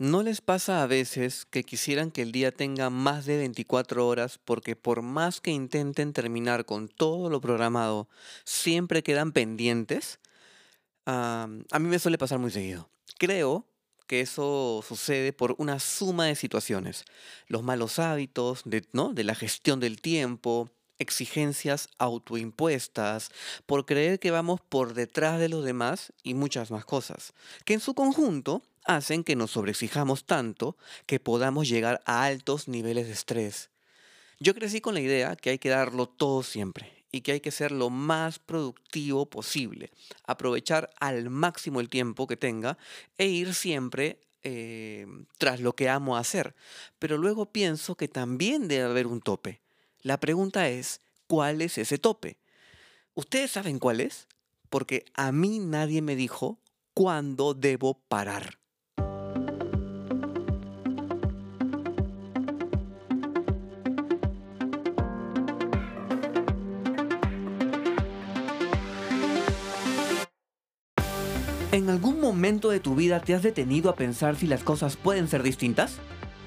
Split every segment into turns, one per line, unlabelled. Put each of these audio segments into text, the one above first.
¿No les pasa a veces que quisieran que el día tenga más de 24 horas porque por más que intenten terminar con todo lo programado, siempre quedan pendientes? A mí me suele pasar muy seguido. Creo que eso sucede por una suma de situaciones. Los malos hábitos, de, ¿no? de la gestión del tiempo, exigencias autoimpuestas, por creer que vamos por detrás de los demás y muchas más cosas, que en su conjunto hacen que nos sobreexijamos tanto que podamos llegar a altos niveles de estrés. Yo crecí con la idea que hay que darlo todo siempre y que hay que ser lo más productivo posible, aprovechar al máximo el tiempo que tenga e ir siempre eh, tras lo que amo hacer. Pero luego pienso que también debe haber un tope. La pregunta es, ¿cuál es ese tope? ¿Ustedes saben cuál es? Porque a mí nadie me dijo cuándo debo parar. ¿En algún momento de tu vida te has detenido a pensar si las cosas pueden ser distintas?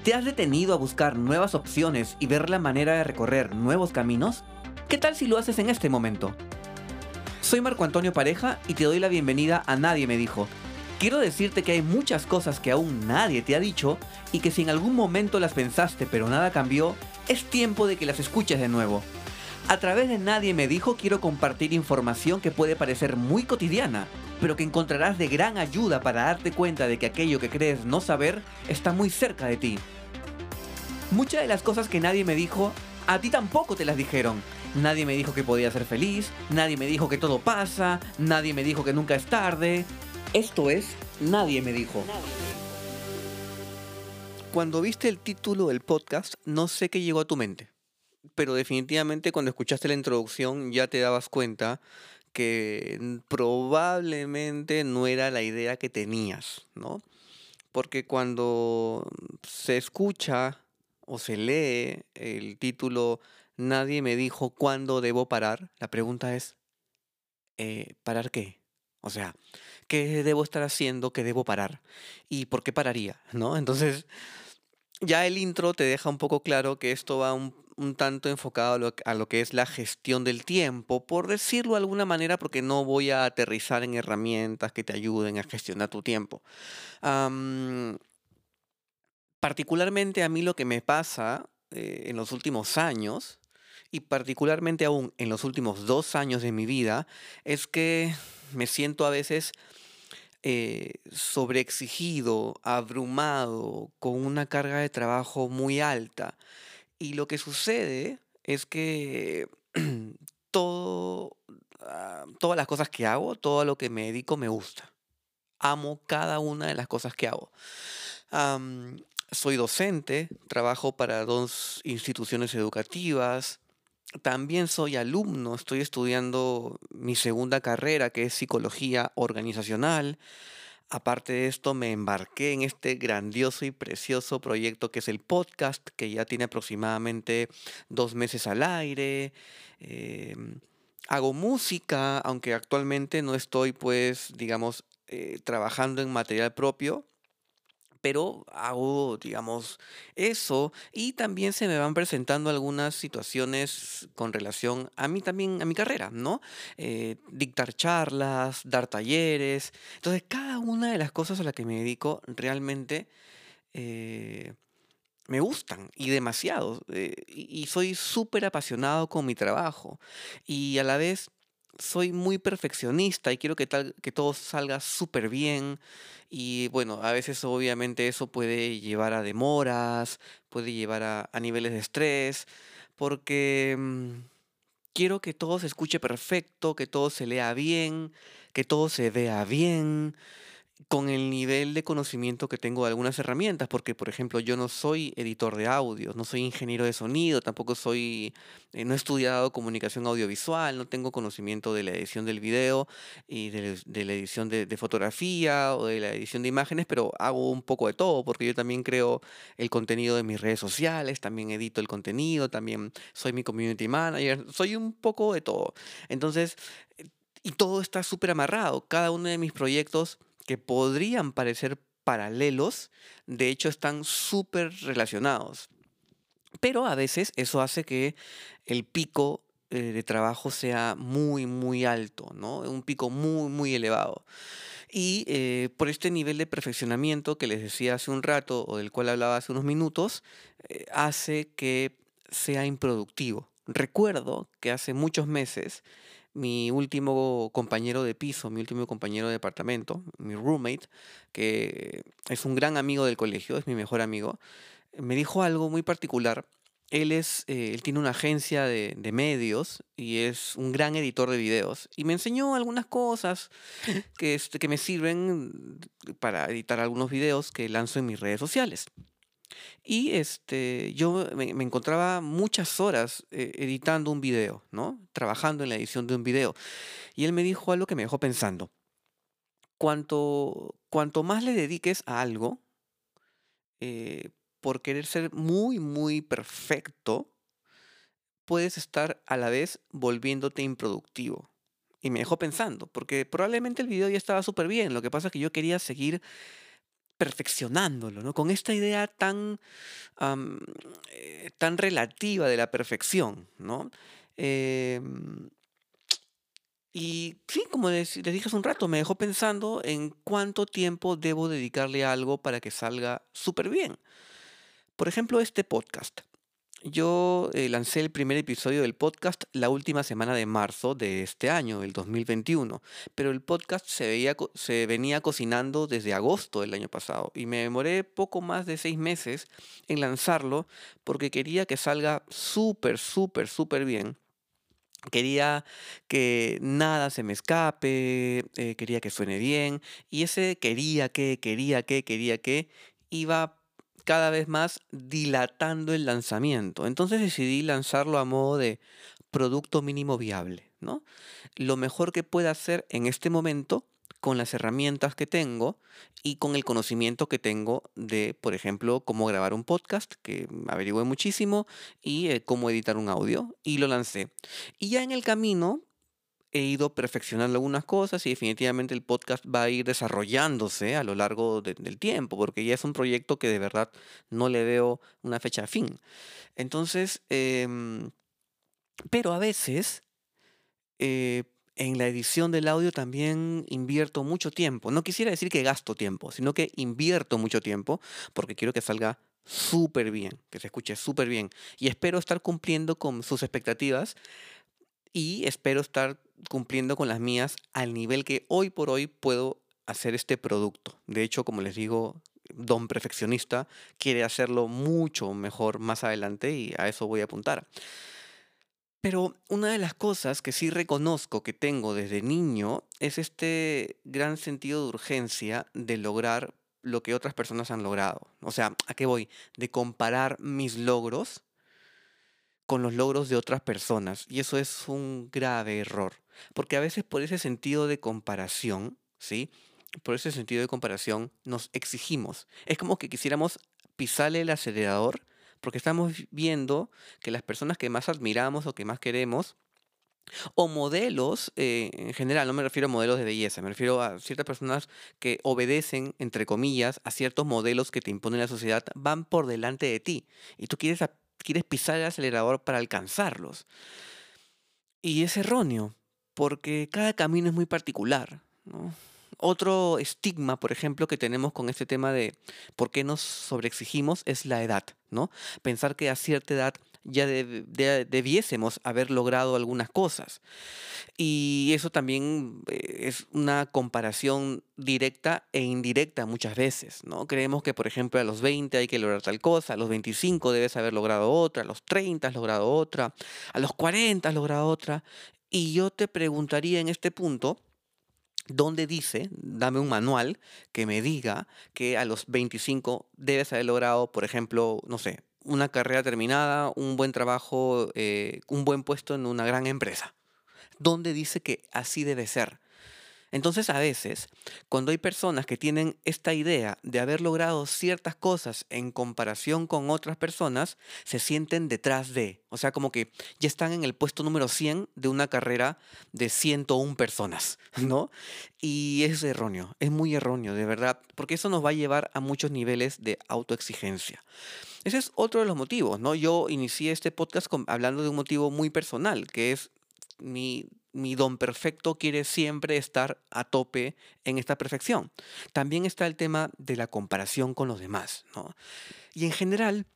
¿Te has detenido a buscar nuevas opciones y ver la manera de recorrer nuevos caminos? ¿Qué tal si lo haces en este momento? Soy Marco Antonio Pareja y te doy la bienvenida a Nadie me dijo. Quiero decirte que hay muchas cosas que aún nadie te ha dicho y que si en algún momento las pensaste pero nada cambió, es tiempo de que las escuches de nuevo. A través de Nadie me dijo quiero compartir información que puede parecer muy cotidiana, pero que encontrarás de gran ayuda para darte cuenta de que aquello que crees no saber está muy cerca de ti. Muchas de las cosas que nadie me dijo, a ti tampoco te las dijeron. Nadie me dijo que podía ser feliz, nadie me dijo que todo pasa, nadie me dijo que nunca es tarde. Esto es, nadie me dijo. Cuando viste el título del podcast, no sé qué llegó a tu mente pero definitivamente cuando escuchaste la introducción ya te dabas cuenta que probablemente no era la idea que tenías, ¿no? Porque cuando se escucha o se lee el título Nadie me dijo cuándo debo parar, la pregunta es, eh, ¿parar qué? O sea, ¿qué debo estar haciendo? ¿Qué debo parar? ¿Y por qué pararía? ¿No? Entonces, ya el intro te deja un poco claro que esto va un, un tanto enfocado a lo, que es la gestión del tiempo, por decirlo de alguna manera, porque no voy a aterrizar en herramientas que te ayuden a gestionar tu tiempo. particularmente a mí lo que me pasa eh, en los últimos años, y particularmente aún en los últimos dos años de mi vida, es que me siento a veces eh, sobreexigido, abrumado, con una carga de trabajo muy alta. Y lo que sucede es que todo, ah, todas las cosas que hago, todo lo que me dedico me gusta. Amo cada una de las cosas que hago. soy docente, trabajo para dos instituciones educativas. También soy alumno, estoy estudiando mi segunda carrera, que es psicología organizacional. Aparte de esto, me embarqué en este grandioso y precioso proyecto que es el podcast, que ya tiene aproximadamente dos meses al aire. Em, hago música, aunque actualmente no estoy, pues, digamos, eh, trabajando en material propio pero hago, digamos, eso y también se me van presentando algunas situaciones con relación a mí también, a mi carrera, ¿no? Eh, dictar charlas, dar talleres. Entonces, cada una de las cosas a las que me dedico realmente... Eh, me gustan y demasiado. Eh, y soy súper apasionado con mi trabajo. Y a la vez soy muy perfeccionista y quiero que, tal, que todo salga súper bien. Y bueno, a veces obviamente eso puede llevar a demoras, puede llevar a, a niveles de estrés, porque mm, quiero que todo se escuche perfecto, que todo se lea bien, que todo se vea bien con el nivel de conocimiento que tengo de algunas herramientas, porque por ejemplo yo no soy editor de audio, no soy ingeniero de sonido, tampoco soy, eh, no he estudiado comunicación audiovisual, no tengo conocimiento de la edición del video y de, la edición de, fotografía o de la edición de imágenes, pero hago un poco de todo, porque yo también creo el contenido de mis redes sociales, también edito el contenido, también soy mi community manager, soy un poco de todo. Entonces, y todo está súper amarrado, cada uno de mis proyectos que podrían parecer paralelos, de hecho están súper relacionados. Pero a veces eso hace que el pico eh, de trabajo sea muy, muy alto, ¿no? Un pico muy, muy elevado. Y eh, por este nivel de perfeccionamiento que les decía hace un rato o del cual hablaba hace unos minutos, eh, hace que sea improductivo. Recuerdo que hace muchos meses mi último compañero de piso, mi último compañero de departamento, mi roommate, que es un gran amigo del colegio, es mi mejor amigo, me dijo algo muy particular. Él, es, eh, él tiene una agencia de, medios y es un gran editor de videos. Y me enseñó algunas cosas que, este, que me sirven para editar algunos videos que lanzo en mis redes sociales. Y este, yo me, encontraba muchas horas eh, editando un video, ¿no? Trabajando en la edición de un video. Y él me dijo algo que me dejó pensando. Cuanto, cuanto más le dediques a algo, eh, por querer ser muy, muy perfecto, puedes estar a la vez volviéndote improductivo. Y me dejó pensando, porque probablemente el video ya estaba súper bien, lo que pasa es que yo quería seguir perfeccionándolo, ¿no? Con esta idea tan, eh, tan relativa de la perfección, ¿no? Em, y sí, como les, les dije hace un rato, me dejó pensando en cuánto tiempo debo dedicarle a algo para que salga súper bien. Por ejemplo, este podcast. Yo eh, lancé el primer episodio del podcast la última semana de marzo de este año, el 2021, pero el podcast se, venía cocinando desde agosto del año pasado y me demoré poco más de seis meses en lanzarlo porque quería que salga súper, súper, súper bien. Quería que nada se me escape, eh, quería que suene bien y ese quería que, quería que, quería que iba cada vez más dilatando el lanzamiento. Entonces decidí lanzarlo a modo de producto mínimo viable, ¿no? Lo mejor que pueda hacer en este momento con las herramientas que tengo y con el conocimiento que tengo de, por ejemplo, cómo grabar un podcast, que averigüé muchísimo, y eh, cómo editar un audio, y lo lancé. Y ya en el camino he ido perfeccionando algunas cosas y definitivamente el podcast va a ir desarrollándose a lo largo de- del tiempo, porque ya es un proyecto que de verdad no le veo una fecha fin. Entonces, em, pero a veces eh, en la edición del audio también invierto mucho tiempo. No quisiera decir que gasto tiempo, sino que invierto mucho tiempo porque quiero que salga súper bien, que se escuche súper bien. Y espero estar cumpliendo con sus expectativas y espero estar cumpliendo con las mías al nivel que hoy por hoy puedo hacer este producto. De hecho, como les digo, Don Perfeccionista quiere hacerlo mucho mejor más adelante y a eso voy a apuntar. Pero una de las cosas que sí reconozco que tengo desde niño es este gran sentido de urgencia de lograr lo que otras personas han logrado. O sea, ¿a qué voy? De comparar mis logros con los logros de otras personas. Y eso es un grave error. Porque a veces por ese sentido de comparación, ¿sí? Por ese sentido de comparación nos exigimos. Es como que quisiéramos pisarle el acelerador porque estamos viendo que las personas que más admiramos o que más queremos, o modelos eh, en general, no me refiero a modelos de belleza, me refiero a ciertas personas que obedecen, entre comillas, a ciertos modelos que te impone la sociedad, van por delante de ti y tú quieres, quieres pisar el acelerador para alcanzarlos. Y es erróneo, porque cada camino es muy particular. Otro estigma, por ejemplo, que tenemos con este tema de por qué nos sobreexigimos es la edad, ¿no? Pensar que a cierta edad ya deb- de- debiésemos haber logrado algunas cosas. Y eso también eh, es una comparación directa e indirecta muchas veces, ¿no? Creemos que, por ejemplo, a los 20 hay que lograr tal cosa, a los 25 debes haber logrado otra, a los 30 has logrado otra, a los 40 has logrado otra. Y yo te preguntaría en este punto, ¿dónde dice, dame un manual que me diga que a los 25 debes haber logrado, por ejemplo, no sé, una carrera terminada, un buen trabajo, eh, un buen puesto en una gran empresa? ¿Dónde dice que así debe ser? Entonces a veces, cuando hay personas que tienen esta idea de haber logrado ciertas cosas en comparación con otras personas, se sienten detrás de, o sea, como que ya están en el puesto número 100 de una carrera de 101 personas, ¿no? Y es erróneo, es muy erróneo, de verdad, porque eso nos va a llevar a muchos niveles de autoexigencia. Ese es otro de los motivos, ¿no? Yo inicié este podcast hablando de un motivo muy personal, que es mi, mi don perfecto quiere siempre estar a tope en esta perfección. También está el tema de la comparación con los demás, ¿no? Y en general,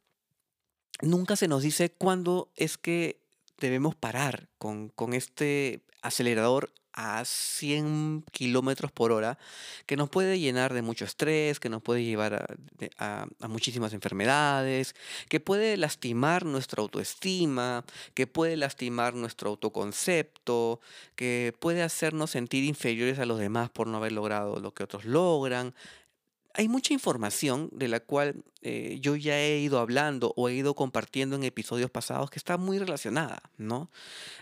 nunca se nos dice cuándo es que debemos parar con, con este acelerador a 100 kilómetros por hora, que nos puede llenar de mucho estrés, que nos puede llevar a, muchísimas enfermedades, que puede lastimar nuestra autoestima, que puede lastimar nuestro autoconcepto, que puede hacernos sentir inferiores a los demás por no haber logrado lo que otros logran, hay mucha información de la cual eh, yo ya he ido hablando o he ido compartiendo en episodios pasados que está muy relacionada, ¿no?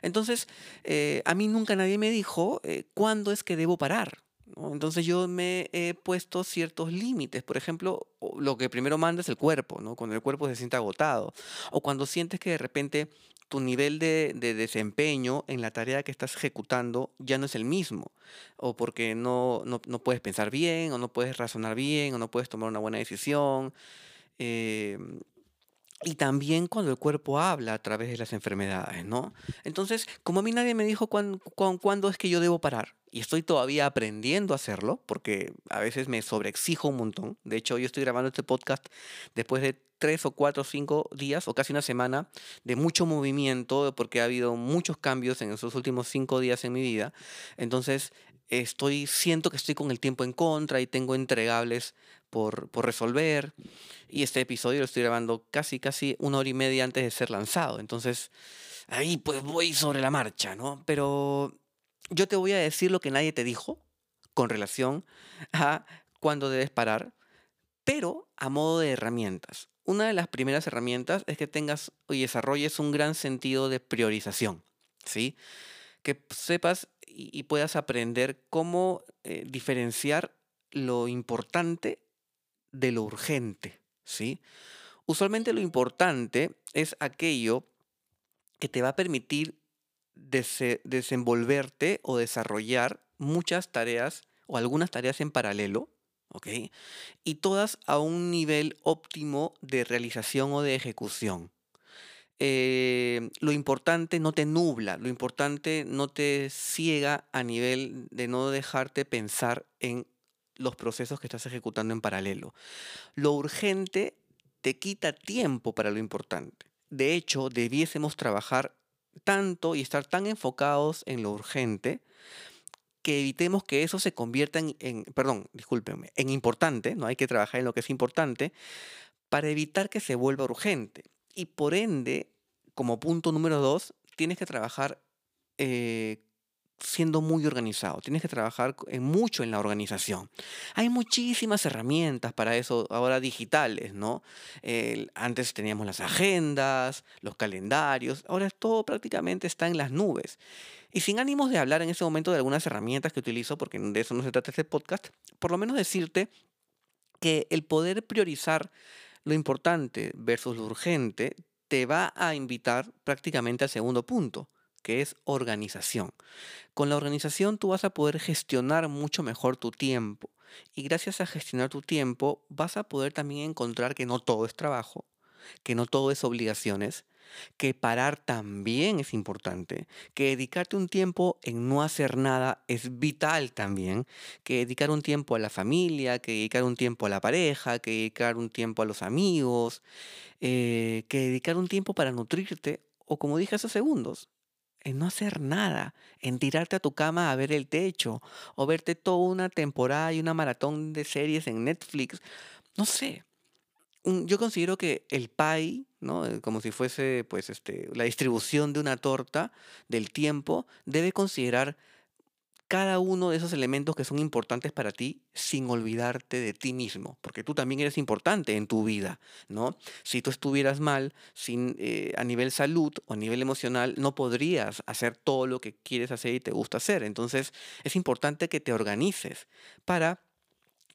Entonces, eh, a mí nunca nadie me dijo eh, cuándo es que debo parar. Entonces yo me he puesto ciertos límites. Por ejemplo, lo que primero manda es el cuerpo, ¿no? Cuando el cuerpo se siente agotado. O cuando sientes que de repente tu nivel de, desempeño en la tarea que estás ejecutando ya no es el mismo, o porque no, no, puedes pensar bien, o no puedes razonar bien, o no puedes tomar una buena decisión. Em, y también cuando el cuerpo habla a través de las enfermedades, ¿no? Entonces, como a mí nadie me dijo cuándo es que yo debo parar, y estoy todavía aprendiendo a hacerlo, porque a veces me sobreexijo un montón. De hecho, yo estoy grabando este podcast después de tres o cuatro o cinco días, o casi una semana, de mucho movimiento, porque ha habido muchos cambios en esos últimos cinco días en mi vida. Entonces, estoy, siento que estoy con el tiempo en contra y tengo entregables por, por resolver. Y este episodio lo estoy grabando casi, casi una hora y media antes de ser lanzado. Entonces, ahí pues voy sobre la marcha, ¿no? Pero yo te voy a decir lo que nadie te dijo con relación a cuándo debes parar, pero a modo de herramientas. Una de las primeras herramientas es que tengas y desarrolles un gran sentido de priorización, ¿sí? Que sepas y, puedas aprender cómo eh, diferenciar lo importante de lo urgente, ¿sí? Usualmente lo importante es aquello que te va a permitir desenvolverte o desarrollar muchas tareas o algunas tareas en paralelo, ¿ok? Y todas a un nivel óptimo de realización o de ejecución. Eh, lo importante no te nubla, lo importante no te ciega a nivel de no dejarte pensar en los procesos que estás ejecutando en paralelo. Lo urgente te quita tiempo para lo importante. De hecho, debiésemos trabajar tanto y estar tan enfocados en lo urgente que evitemos que eso se convierta en, perdón, discúlpenme, en importante, no hay que trabajar en lo que es importante, para evitar que se vuelva urgente. Y por ende, como punto número dos, tienes que trabajar eh, siendo muy organizado, tienes que trabajar en mucho en la organización. Hay muchísimas herramientas para eso ahora digitales, ¿no? antes teníamos las agendas, los calendarios, ahora todo prácticamente está en las nubes. Y sin ánimos de hablar en ese momento de algunas herramientas que utilizo, porque de eso no se trata este podcast, por lo menos decirte que el poder priorizar lo importante versus lo urgente te va a invitar prácticamente al segundo punto que es organización. Con la organización tú vas a poder gestionar mucho mejor tu tiempo. Y gracias a gestionar tu tiempo vas a poder también encontrar que no todo es trabajo, que no todo es obligaciones, que parar también es importante, que dedicarte un tiempo en no hacer nada es vital también, que dedicar un tiempo a la familia, que dedicar un tiempo a la pareja, que dedicar un tiempo a los amigos, eh, que dedicar un tiempo para nutrirte o como dije hace segundos, en no hacer nada, en tirarte a tu cama a ver el techo o verte toda una temporada y una maratón de series en Netflix. No sé. Yo considero que el pie, ¿no? Eh, como si fuese pues, este, la distribución de una torta del tiempo, debe considerar cada uno de esos elementos que son importantes para ti sin olvidarte de ti mismo, porque tú también eres importante en tu vida, ¿no? Si tú estuvieras mal sin, eh, a nivel salud o a nivel emocional, no podrías hacer todo lo que quieres hacer y te gusta hacer. Entonces es importante que te organices para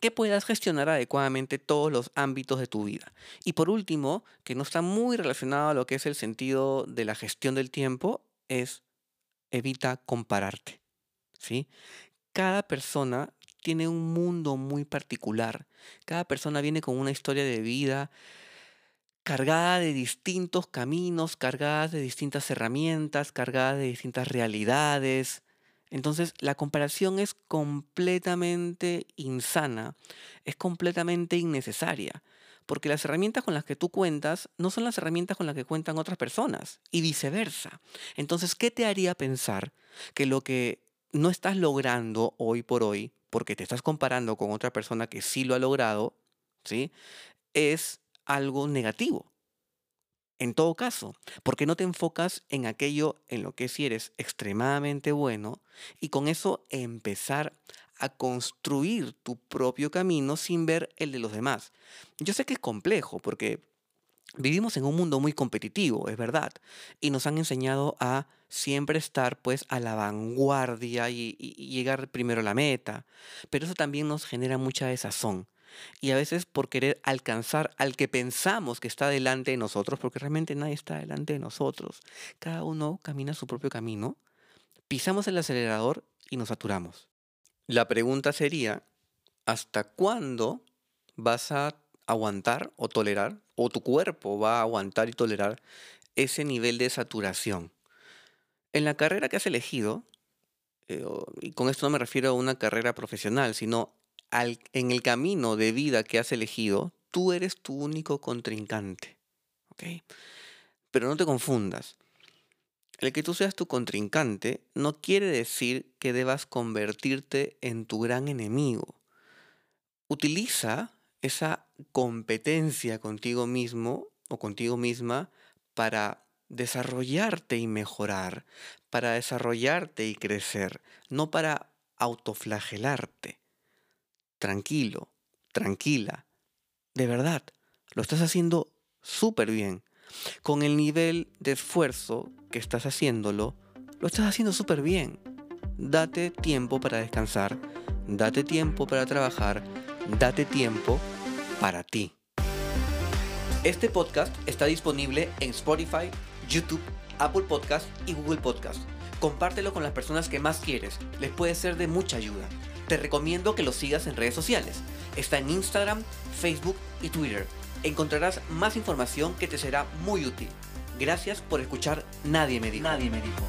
que puedas gestionar adecuadamente todos los ámbitos de tu vida. Y por último, que no está muy relacionado a lo que es el sentido de la gestión del tiempo, es evita compararte. ¿sí? Cada persona tiene un mundo muy particular. Cada persona viene con una historia de vida cargada de distintos caminos, cargada de distintas herramientas, cargada de distintas realidades. Entonces, la comparación es completamente insana, es completamente innecesaria, porque las herramientas con las que tú cuentas no son las herramientas con las que cuentan otras personas, y viceversa. Entonces, ¿qué te haría pensar que lo que no estás logrando hoy por hoy, porque te estás comparando con otra persona que sí lo ha logrado, ¿sí? Es algo negativo. En todo caso, ¿por qué no te enfocas en aquello en lo que sí eres extremadamente bueno y con eso empezar a construir tu propio camino sin ver el de los demás? Yo sé que es complejo porque vivimos en un mundo muy competitivo, es verdad, y nos han enseñado a siempre estar pues a la vanguardia y, y llegar primero a la meta, pero eso también nos genera mucha desazón y a veces por querer alcanzar al que pensamos que está delante de nosotros, porque realmente nadie está delante de nosotros. Cada uno camina su propio camino, pisamos el acelerador y nos saturamos. La pregunta sería, ¿hasta cuándo vas a aguantar o tolerar, o tu cuerpo va a aguantar y tolerar ese nivel de saturación? En la carrera que has elegido, eh, y con esto no me refiero a una carrera profesional, sino en el camino de vida que has elegido, tú eres tu único contrincante. Pero no te confundas. El que tú seas tu contrincante no quiere decir que debas convertirte en tu gran enemigo. Utiliza esa competencia contigo mismo o contigo misma para desarrollarte y mejorar, para desarrollarte y crecer, no para autoflagelarte tranquilo, tranquila. De verdad, lo estás haciendo súper bien. Con el nivel de esfuerzo que estás haciéndolo, lo estás haciendo súper bien. Date tiempo para descansar, date tiempo para trabajar, date tiempo para ti. Este podcast está disponible en Spotify, YouTube, Apple Podcast y Google Podcast. Compártelo con las personas que más quieres, les puede ser de mucha ayuda te recomiendo que lo sigas en redes sociales. Está en Instagram, Facebook y Twitter. Encontrarás más información que te será muy útil. Gracias por escuchar Nadie me dijo. Nadie me dijo.